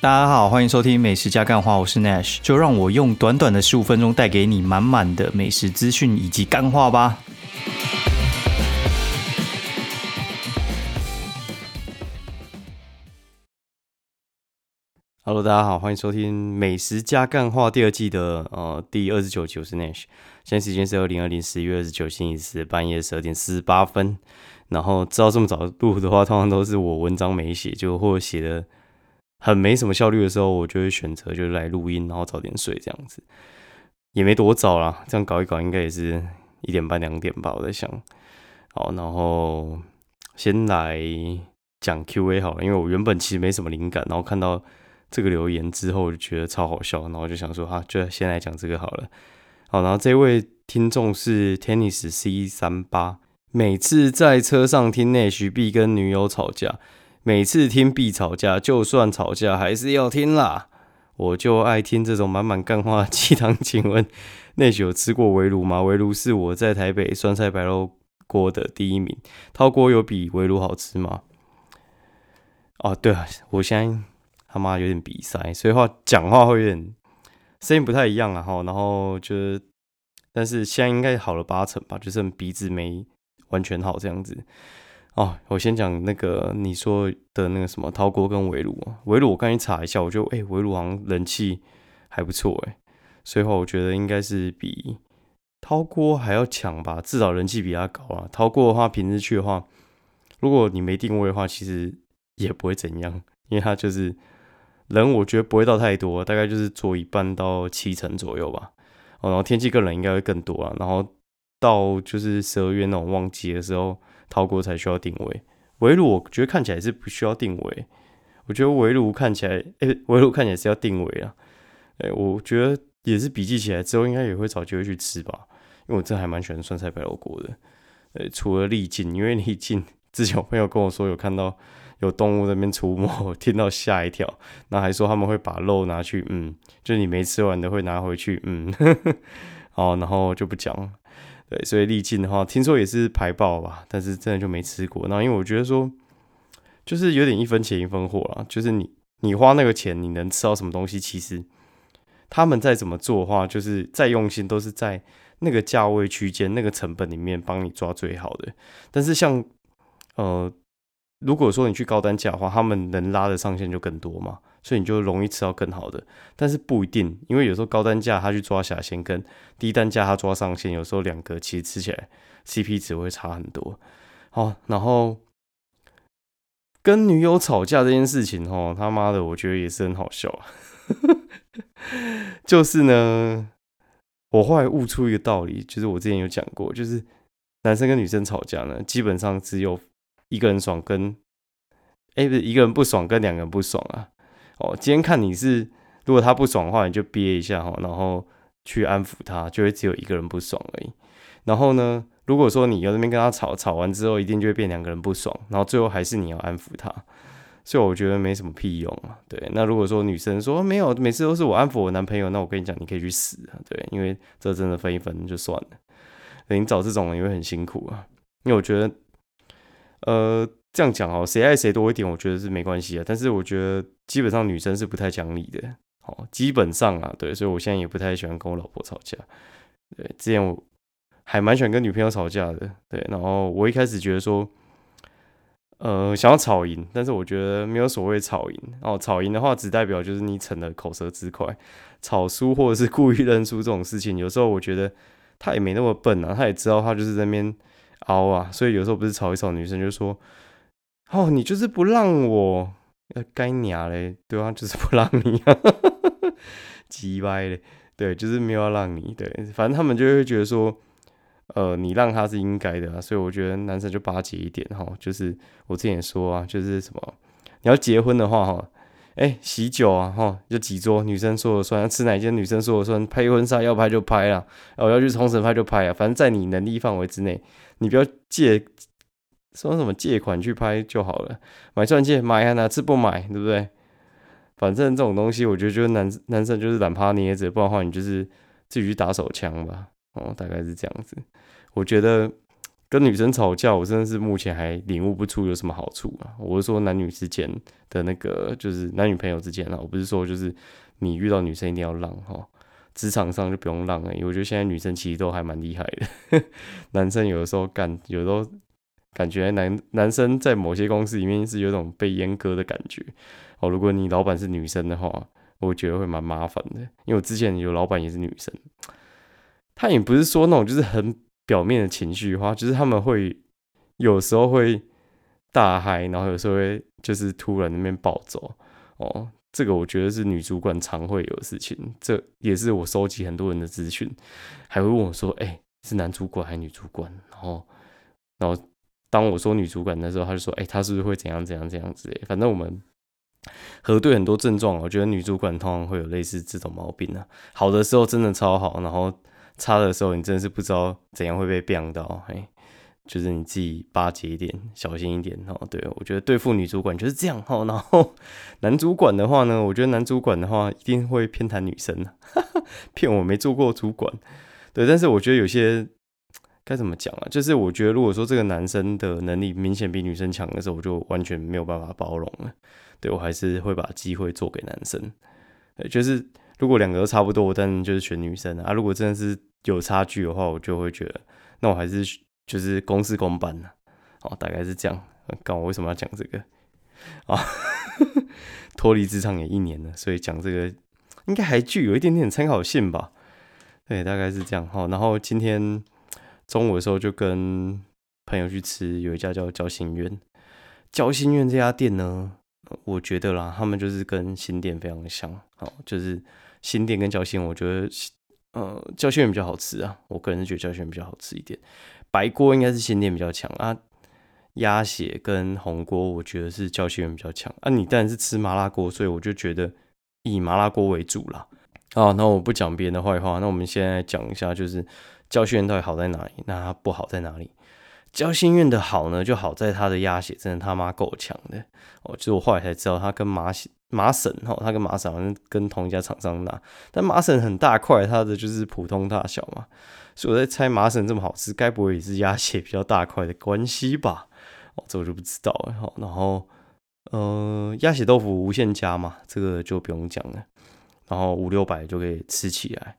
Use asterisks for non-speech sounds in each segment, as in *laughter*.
大家好，欢迎收听美食加干话，我是 Nash，就让我用短短的十五分钟带给你满满的美食资讯以及干话吧。Hello，大家好，欢迎收听美食加干话第二季的呃第二十九集，我是 Nash。现在时间是二零二零十一月二十九星期四半夜十二点四十八分。然后知道这么早录的话，通常都是我文章没写，就或者写的很没什么效率的时候，我就会选择就是来录音，然后早点睡这样子，也没多早啦，这样搞一搞应该也是一点半两点吧，我在想。好，然后先来讲 Q&A 好了，因为我原本其实没什么灵感，然后看到这个留言之后就觉得超好笑，然后就想说哈，就先来讲这个好了。好，然后这位听众是 Tennis C 三八。每次在车上听内徐 B 跟女友吵架，每次听必吵架，就算吵架还是要听啦。我就爱听这种满满干话鸡汤。请问 *laughs* 内徐有吃过围炉吗？围炉是我在台北酸菜白肉锅的第一名。涛锅有比围炉好吃吗？哦，对啊，我现在他妈有点鼻塞，所以话讲话会有点声音不太一样啊。哈，然后就是，但是现在应该好了八成吧，就是鼻子没。完全好这样子哦，我先讲那个你说的那个什么陶锅跟围炉啊，围炉我刚才查一下，我觉得哎围炉好像人气还不错哎，所以话我觉得应该是比陶锅还要强吧，至少人气比它高啊。陶锅的话平时去的话，如果你没定位的话，其实也不会怎样，因为它就是人，我觉得不会到太多，大概就是坐一半到七成左右吧。哦，然后天气更冷，应该会更多啊，然后。到就是十二月那种旺季的时候，陶锅才需要定位。围炉我觉得看起来是不需要定位，我觉得围炉看起来，*laughs* 哎，围炉看起来是要定位啊。哎，我觉得也是笔记起来之后，应该也会找机会去吃吧。因为我真的还蛮喜欢酸菜白肉锅的。呃，除了历尽，因为历尽之前有朋友跟我说有看到有动物那边出没，*laughs* 听到吓一跳，那还说他们会把肉拿去，嗯，就你没吃完的会拿回去，嗯，好，*laughs* 然后就不讲了。对，所以历尽的话，听说也是排爆吧，但是真的就没吃过。那因为我觉得说，就是有点一分钱一分货啦，就是你你花那个钱，你能吃到什么东西？其实他们再怎么做的话，就是再用心，都是在那个价位区间、那个成本里面帮你抓最好的。但是像呃，如果说你去高单价的话，他们能拉的上限就更多嘛。所以你就容易吃到更好的，但是不一定，因为有时候高单价他去抓下线，跟低单价他抓上限，有时候两个其实吃起来 CP 值会差很多。好，然后跟女友吵架这件事情，哦，他妈的，我觉得也是很好笑。*laughs* 就是呢，我后来悟出一个道理，就是我之前有讲过，就是男生跟女生吵架呢，基本上只有一个人爽，跟哎不是一个人不爽，跟两个人不爽啊。哦，今天看你是，如果他不爽的话，你就憋一下哈，然后去安抚他，就会只有一个人不爽而已。然后呢，如果说你要那边跟他吵，吵完之后一定就会变两个人不爽，然后最后还是你要安抚他，所以我觉得没什么屁用啊。对，那如果说女生说没有，每次都是我安抚我男朋友，那我跟你讲，你可以去死啊。对，因为这真的分一分就算了，你找这种人也会很辛苦啊。因为我觉得，呃。这样讲哦，谁爱谁多一点，我觉得是没关系啊。但是我觉得基本上女生是不太讲理的，哦，基本上啊，对，所以我现在也不太喜欢跟我老婆吵架。对，之前我还蛮喜欢跟女朋友吵架的，对。然后我一开始觉得说，呃，想要吵赢，但是我觉得没有所谓吵赢哦。吵赢的话，只代表就是你逞了口舌之快；吵输或者是故意认输这种事情，有时候我觉得他也没那么笨啊，他也知道他就是在那边熬啊。所以有时候不是吵一吵，女生就说。哦，你就是不让我，该娘嘞，对啊，就是不让你，*laughs* 鸡歪嘞，对，就是没有要让你，对，反正他们就会觉得说，呃，你让他是应该的啊，所以我觉得男生就巴结一点哈，就是我之前也说啊，就是什么，你要结婚的话哈，哎，喜酒啊哈，就几桌，女生说了算，吃哪间女生说了算，拍婚纱要拍就拍啊，哦要去冲绳拍就拍啊，反正在你能力范围之内，你不要借。说什么借款去拍就好了，买钻戒买啊，哪次不买，对不对？反正这种东西，我觉得就是男男生就是懒趴捏着，不然的话你就是自己去打手枪吧。哦，大概是这样子。我觉得跟女生吵架，我真的是目前还领悟不出有什么好处啊。我是说男女之间的那个，就是男女朋友之间啊，我不是说就是你遇到女生一定要让哈，职场上就不用让了，因为我觉得现在女生其实都还蛮厉害的，*laughs* 男生有的时候干，有的时候感觉男男生在某些公司里面是有种被阉割的感觉哦。如果你老板是女生的话，我觉得会蛮麻烦的，因为我之前有老板也是女生，她也不是说那种就是很。表面的情绪化，就是他们会有时候会大嗨，然后有时候会就是突然那边暴走哦。这个我觉得是女主管常会有的事情，这也是我收集很多人的资讯，还会问我说：“哎，是男主管还是女主管？”然后，然后当我说女主管的时候，他就说：“哎，他是不是会怎样怎样怎样之类？”反正我们核对很多症状，我觉得女主管通常会有类似这种毛病啊。好的时候真的超好，然后。差的时候，你真的是不知道怎样会被变到，哎，就是你自己巴结一点，小心一点哦。对我觉得对付女主管就是这样哈。然后男主管的话呢，我觉得男主管的话一定会偏袒女生的，*laughs* 骗我没做过主管。对，但是我觉得有些该怎么讲啊？就是我觉得如果说这个男生的能力明显比女生强的时候，我就完全没有办法包容了。对我还是会把机会做给男生。就是如果两个都差不多，但就是选女生啊。如果真的是。有差距的话，我就会觉得，那我还是就是公事公办呢。哦，大概是这样。刚我为什么要讲这个啊？*laughs* 脱离职场也一年了，所以讲这个应该还具有一点点参考性吧。对，大概是这样哈。然后今天中午的时候就跟朋友去吃，有一家叫交心苑。交心苑这家店呢，我觉得啦，他们就是跟新店非常像。好，就是新店跟交心，我觉得。呃，焦心苑比较好吃啊，我个人是觉得焦心苑比较好吃一点。白锅应该是新店比较强啊，鸭血跟红锅我觉得是焦心苑比较强啊。你当然是吃麻辣锅，所以我就觉得以麻辣锅为主啦。啊，那我不讲别人的坏话，那我们现在讲一下，就是焦心园到底好在哪里，那它不好在哪里？焦心苑的好呢，就好在它的鸭血真的他妈够强的哦，就是我后来才知道，它跟麻。麻省哈，它跟麻省好像跟同一家厂商拿，但麻省很大块，它的就是普通大小嘛，所以我在猜麻省这么好吃，该不会也是鸭血比较大块的关系吧？哦，这我就不知道了。好，然后呃，鸭血豆腐无限加嘛，这个就不用讲了，然后五六百就可以吃起来。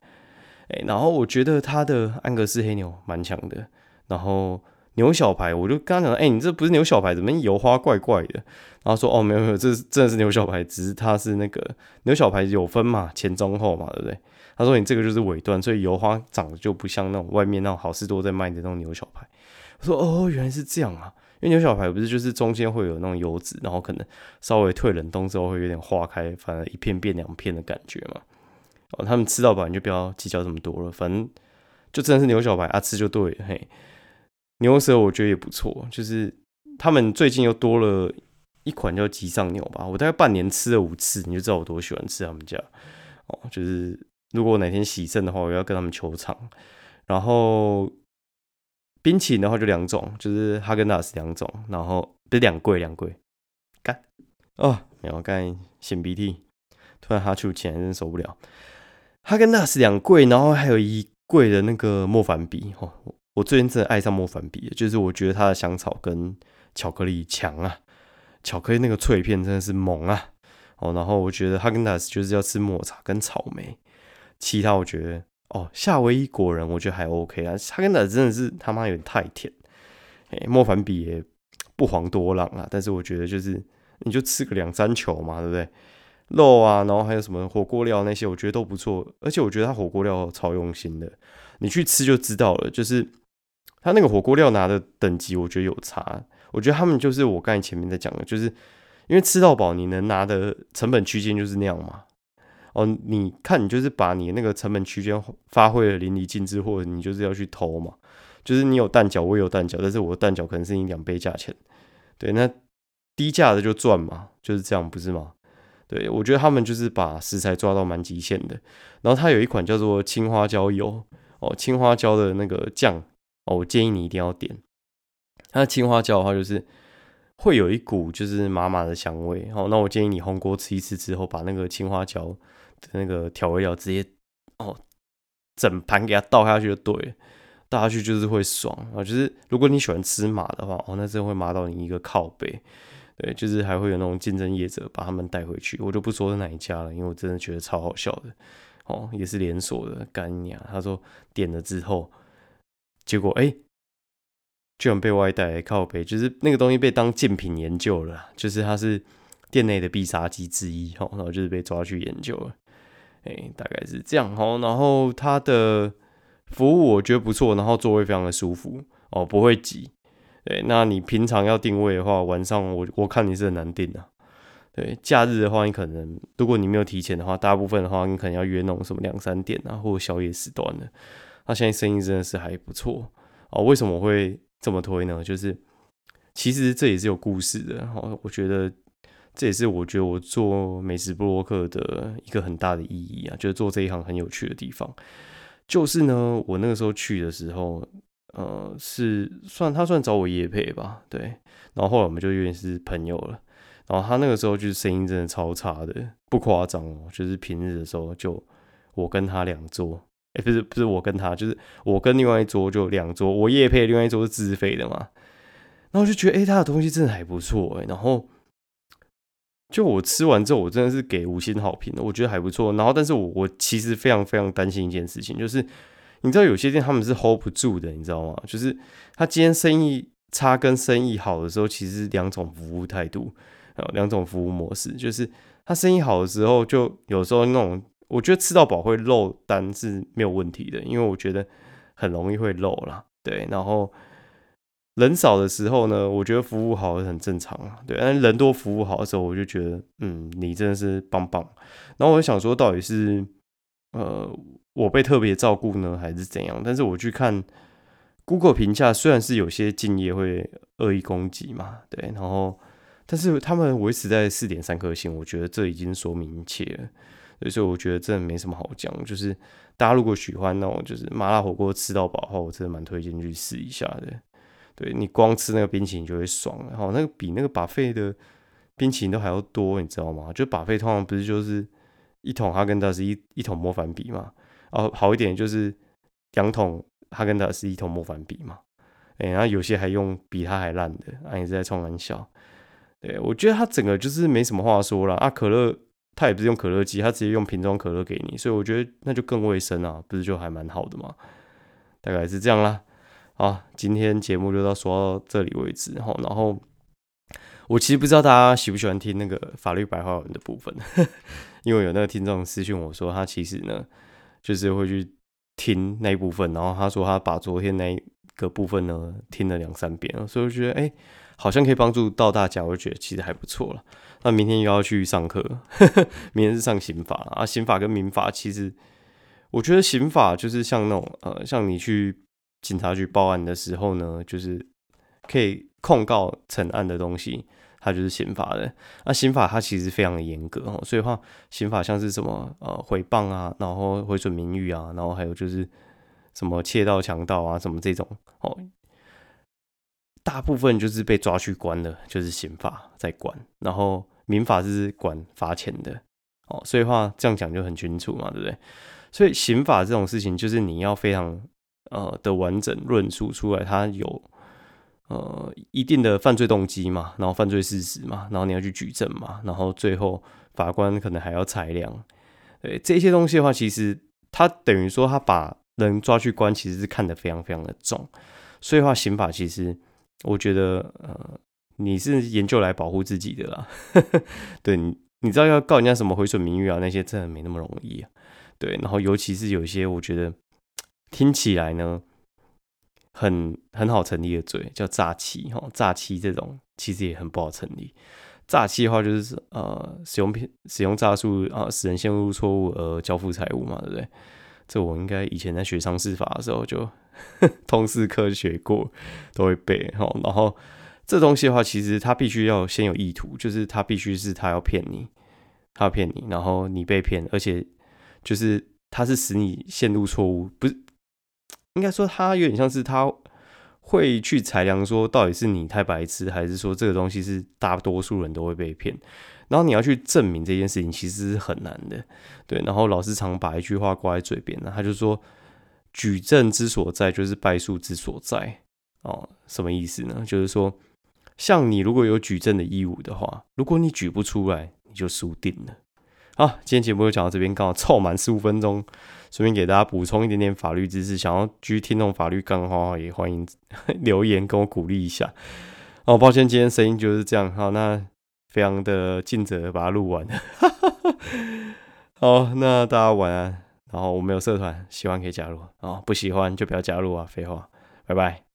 哎，然后我觉得它的安格斯黑牛蛮强的，然后。牛小排，我就跟他讲哎，你这不是牛小排，怎么油花怪怪的？然后说，哦，没有没有，这真的是牛小排，只是它是那个牛小排有分嘛，前中后嘛，对不对？他说你这个就是尾段，所以油花长得就不像那种外面那种好事多在卖的那种牛小排。我说，哦，原来是这样啊，因为牛小排不是就是中间会有那种油脂，然后可能稍微退冷冻之后会有点化开，反而一片变两片的感觉嘛。哦，他们吃到饱你就不要计较这么多了，反正就真的是牛小排啊，吃就对了，嘿。牛舌我觉得也不错，就是他们最近又多了一款叫吉上牛吧，我大概半年吃了五次，你就知道我多喜欢吃他们家哦。就是如果我哪天喜胜的话，我要跟他们求场。然后冰淇淋的话就两种，就是哈根达斯两种，然后不两柜两柜干哦，没有干擤鼻涕，突然哈出钱真受不了。哈根达斯两柜，然后还有一柜的那个莫凡比哦。我最近真的爱上莫凡比，就是我觉得它的香草跟巧克力强啊，巧克力那个脆片真的是猛啊！哦，然后我觉得哈根达斯就是要吃抹茶跟草莓，其他我觉得哦，夏威夷果仁我觉得还 OK 啊，哈根达斯真的是他妈有点太甜。哎，莫凡比也不遑多让啊，但是我觉得就是你就吃个两三球嘛，对不对？肉啊，然后还有什么火锅料那些，我觉得都不错，而且我觉得他火锅料超用心的，你去吃就知道了，就是。他那个火锅料拿的等级，我觉得有差。我觉得他们就是我刚才前面在讲的，就是因为吃到饱，你能拿的成本区间就是那样嘛。哦，你看，你就是把你那个成本区间发挥的淋漓尽致，或者你就是要去偷嘛。就是你有蛋饺，我有蛋饺，但是我的蛋饺可能是你两倍价钱。对，那低价的就赚嘛，就是这样，不是吗？对，我觉得他们就是把食材抓到蛮极限的。然后它有一款叫做青花椒油哦，青花椒的那个酱。哦，我建议你一定要点它的青花椒的话，就是会有一股就是麻麻的香味。哦，那我建议你红锅吃一次之后，把那个青花椒的那个调味料直接哦整盘给它倒下去就对了。大家去就是会爽啊，就是如果你喜欢吃麻的话，哦，那真的会麻到你一个靠背。对，就是还会有那种竞争业者把他们带回去，我就不说是哪一家了，因为我真的觉得超好笑的。哦，也是连锁的干呀。他说点了之后，结果哎，居然被外带靠背，就是那个东西被当竞品研究了，就是它是店内的必杀技之一。哦，然后就是被抓去研究了。哎，大概是这样。哦，然后它的服务我觉得不错，然后座位非常的舒服。哦，不会挤。对，那你平常要定位的话，晚上我我看你是很难定的。对，假日的话，你可能如果你没有提前的话，大部分的话，你可能要约那种什么两三点啊，或者宵夜时段的。那现在生意真的是还不错哦。为什么会这么推呢？就是其实这也是有故事的。哦，我觉得这也是我觉得我做美食布洛克的一个很大的意义啊，就是做这一行很有趣的地方。就是呢，我那个时候去的时候。呃，是算他算找我夜配吧，对，然后后来我们就有点是朋友了。然后他那个时候就是声音真的超差的，不夸张哦，就是平日的时候就我跟他两桌，哎，不是不是我跟他，就是我跟另外一桌就两桌，我夜配另外一桌是自费的嘛。然后就觉得哎，他的东西真的还不错哎，然后就我吃完之后，我真的是给五星好评的，我觉得还不错。然后但是我我其实非常非常担心一件事情，就是。你知道有些店他们是 hold 不住的，你知道吗？就是他今天生意差跟生意好的时候，其实两种服务态度，啊，两种服务模式。就是他生意好的时候，就有时候那种，我觉得吃到饱会漏单是没有问题的，因为我觉得很容易会漏啦。对，然后人少的时候呢，我觉得服务好是很正常啊。对，但人多服务好的时候，我就觉得，嗯，你真的是棒棒。然后我就想说，到底是呃。我被特别照顾呢，还是怎样？但是我去看 Google 评价，虽然是有些敬业会恶意攻击嘛，对，然后但是他们维持在四点三颗星，我觉得这已经说明一切了。所以我觉得真的没什么好讲，就是大家如果喜欢那种就是麻辣火锅吃到饱的话，我真的蛮推荐去试一下的。对你光吃那个冰淇淋就会爽，然后那个比那个把费的冰淇淋都还要多，你知道吗？就把费通常不是就是一桶哈根达斯一一桶莫凡比嘛。哦，好一点就是两桶哈根达斯一桶莫凡比嘛，哎，然后有些还用比它还烂的，啊，也是在冲玩笑。对我觉得它整个就是没什么话说了啊，可乐它也不是用可乐机，它直接用瓶装可乐给你，所以我觉得那就更卫生啊，不是就还蛮好的嘛？大概是这样啦。啊，今天节目就到说到这里为止哈。然后我其实不知道大家喜不喜欢听那个法律白话文的部分，*laughs* 因为有那个听众私信我说他其实呢。就是会去听那一部分，然后他说他把昨天那个部分呢听了两三遍，所以我觉得哎，好像可以帮助到大家，我就觉得其实还不错了。那明天又要去上课，明天是上刑法啊，刑法跟民法其实，我觉得刑法就是像那种呃，像你去警察局报案的时候呢，就是可以控告成案的东西。它就是刑法的，那刑法它其实非常的严格哦，所以话刑法像是什么呃毁谤啊，然后毁损名誉啊，然后还有就是什么窃盗、强盗啊，什么这种哦，大部分就是被抓去关的，就是刑法在管，然后民法是管罚钱的哦，所以话这样讲就很清楚嘛，对不对？所以刑法这种事情就是你要非常呃的完整论述出来，它有。呃，一定的犯罪动机嘛，然后犯罪事实嘛，然后你要去举证嘛，然后最后法官可能还要裁量，对这些东西的话，其实他等于说他把人抓去关，其实是看得非常非常的重，所以话刑法其实我觉得呃，你是研究来保护自己的啦，*laughs* 对你你知道要告人家什么毁损名誉啊那些真的没那么容易啊，对，然后尤其是有一些我觉得听起来呢。很很好成立的罪叫诈欺哈，诈欺这种其实也很不好成立。诈欺的话就是呃使用骗使用诈术啊，使人陷入错误而交付财物嘛，对不对？这我应该以前在学商事法的时候就 *laughs* 通识课学过，都会背哈。然后这东西的话，其实他必须要先有意图，就是他必须是他要骗你，他要骗你，然后你被骗，而且就是他是使你陷入错误，不是。应该说，他有点像是他会去裁量，说到底是你太白痴，还是说这个东西是大多数人都会被骗。然后你要去证明这件事情，其实是很难的。对，然后老师常把一句话挂在嘴边呢，他就说，举证之所在就是败诉之所在哦。什么意思呢？就是说，像你如果有举证的义务的话，如果你举不出来，你就输定了。好，今天节目就讲到这边，刚好凑满十五分钟，顺便给大家补充一点点法律知识。想要继续听懂法律干话，也欢迎 *laughs* 留言跟我鼓励一下。哦，抱歉，今天声音就是这样。好，那非常的尽责把它录完。*laughs* 好，那大家晚安。然后我们有社团，喜欢可以加入啊，不喜欢就不要加入啊。废话，拜拜。